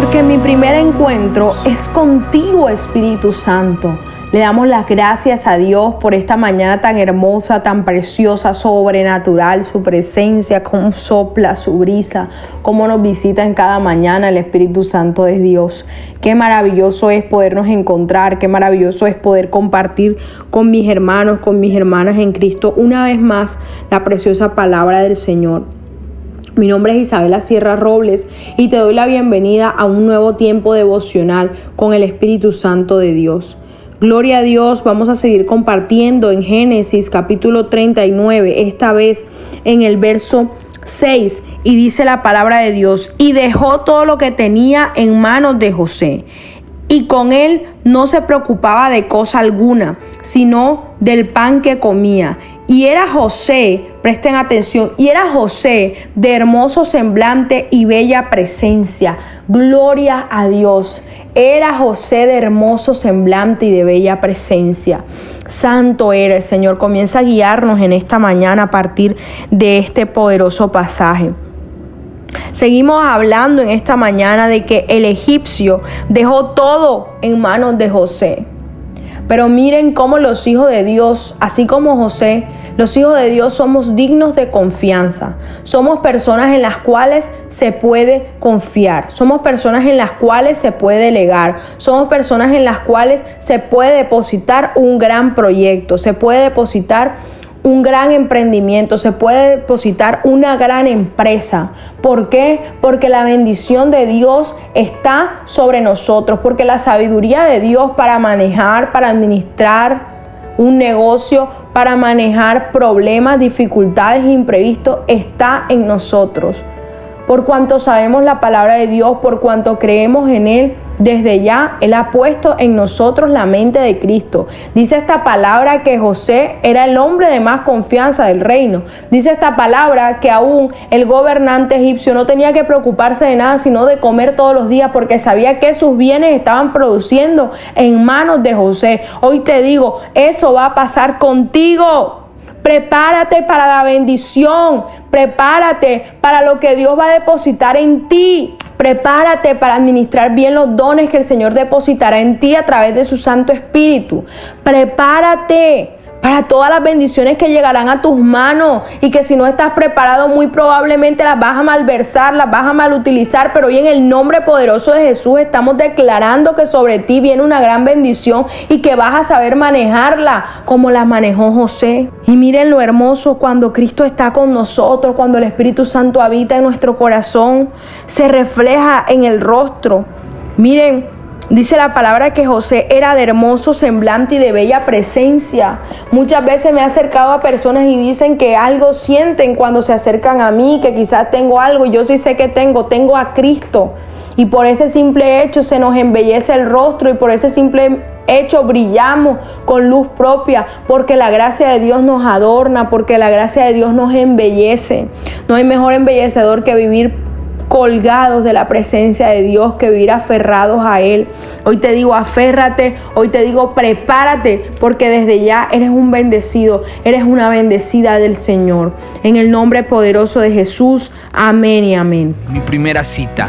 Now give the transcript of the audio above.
porque mi primer encuentro es contigo, Espíritu Santo. Le damos las gracias a Dios por esta mañana tan hermosa, tan preciosa, sobrenatural, su presencia, cómo sopla su brisa, cómo nos visita en cada mañana el Espíritu Santo de Dios. Qué maravilloso es podernos encontrar, qué maravilloso es poder compartir con mis hermanos, con mis hermanas en Cristo, una vez más la preciosa palabra del Señor. Mi nombre es Isabela Sierra Robles y te doy la bienvenida a un nuevo tiempo devocional con el Espíritu Santo de Dios. Gloria a Dios, vamos a seguir compartiendo en Génesis capítulo 39, esta vez en el verso 6, y dice la palabra de Dios, y dejó todo lo que tenía en manos de José, y con él no se preocupaba de cosa alguna, sino del pan que comía. Y era José, presten atención, y era José de hermoso semblante y bella presencia. Gloria a Dios. Era José de hermoso semblante y de bella presencia. Santo eres, Señor. Comienza a guiarnos en esta mañana a partir de este poderoso pasaje. Seguimos hablando en esta mañana de que el egipcio dejó todo en manos de José. Pero miren cómo los hijos de Dios, así como José, los hijos de Dios somos dignos de confianza. Somos personas en las cuales se puede confiar. Somos personas en las cuales se puede delegar. Somos personas en las cuales se puede depositar un gran proyecto. Se puede depositar un gran emprendimiento, se puede depositar una gran empresa. ¿Por qué? Porque la bendición de Dios está sobre nosotros, porque la sabiduría de Dios para manejar, para administrar un negocio, para manejar problemas, dificultades imprevistos está en nosotros. Por cuanto sabemos la palabra de Dios, por cuanto creemos en Él, desde ya Él ha puesto en nosotros la mente de Cristo. Dice esta palabra que José era el hombre de más confianza del reino. Dice esta palabra que aún el gobernante egipcio no tenía que preocuparse de nada sino de comer todos los días porque sabía que sus bienes estaban produciendo en manos de José. Hoy te digo, eso va a pasar contigo. Prepárate para la bendición. Prepárate para lo que Dios va a depositar en ti. Prepárate para administrar bien los dones que el Señor depositará en ti a través de su Santo Espíritu. Prepárate para todas las bendiciones que llegarán a tus manos y que si no estás preparado muy probablemente las vas a malversar, las vas a malutilizar, pero hoy en el nombre poderoso de Jesús estamos declarando que sobre ti viene una gran bendición y que vas a saber manejarla como la manejó José. Y miren lo hermoso cuando Cristo está con nosotros, cuando el Espíritu Santo habita en nuestro corazón, se refleja en el rostro. Miren, Dice la palabra que José era de hermoso semblante y de bella presencia. Muchas veces me he acercado a personas y dicen que algo sienten cuando se acercan a mí, que quizás tengo algo y yo sí sé que tengo, tengo a Cristo. Y por ese simple hecho se nos embellece el rostro y por ese simple hecho brillamos con luz propia, porque la gracia de Dios nos adorna, porque la gracia de Dios nos embellece. No hay mejor embellecedor que vivir colgados de la presencia de Dios, que vivir aferrados a Él. Hoy te digo, aférrate, hoy te digo, prepárate, porque desde ya eres un bendecido, eres una bendecida del Señor. En el nombre poderoso de Jesús, amén y amén. Mi primera cita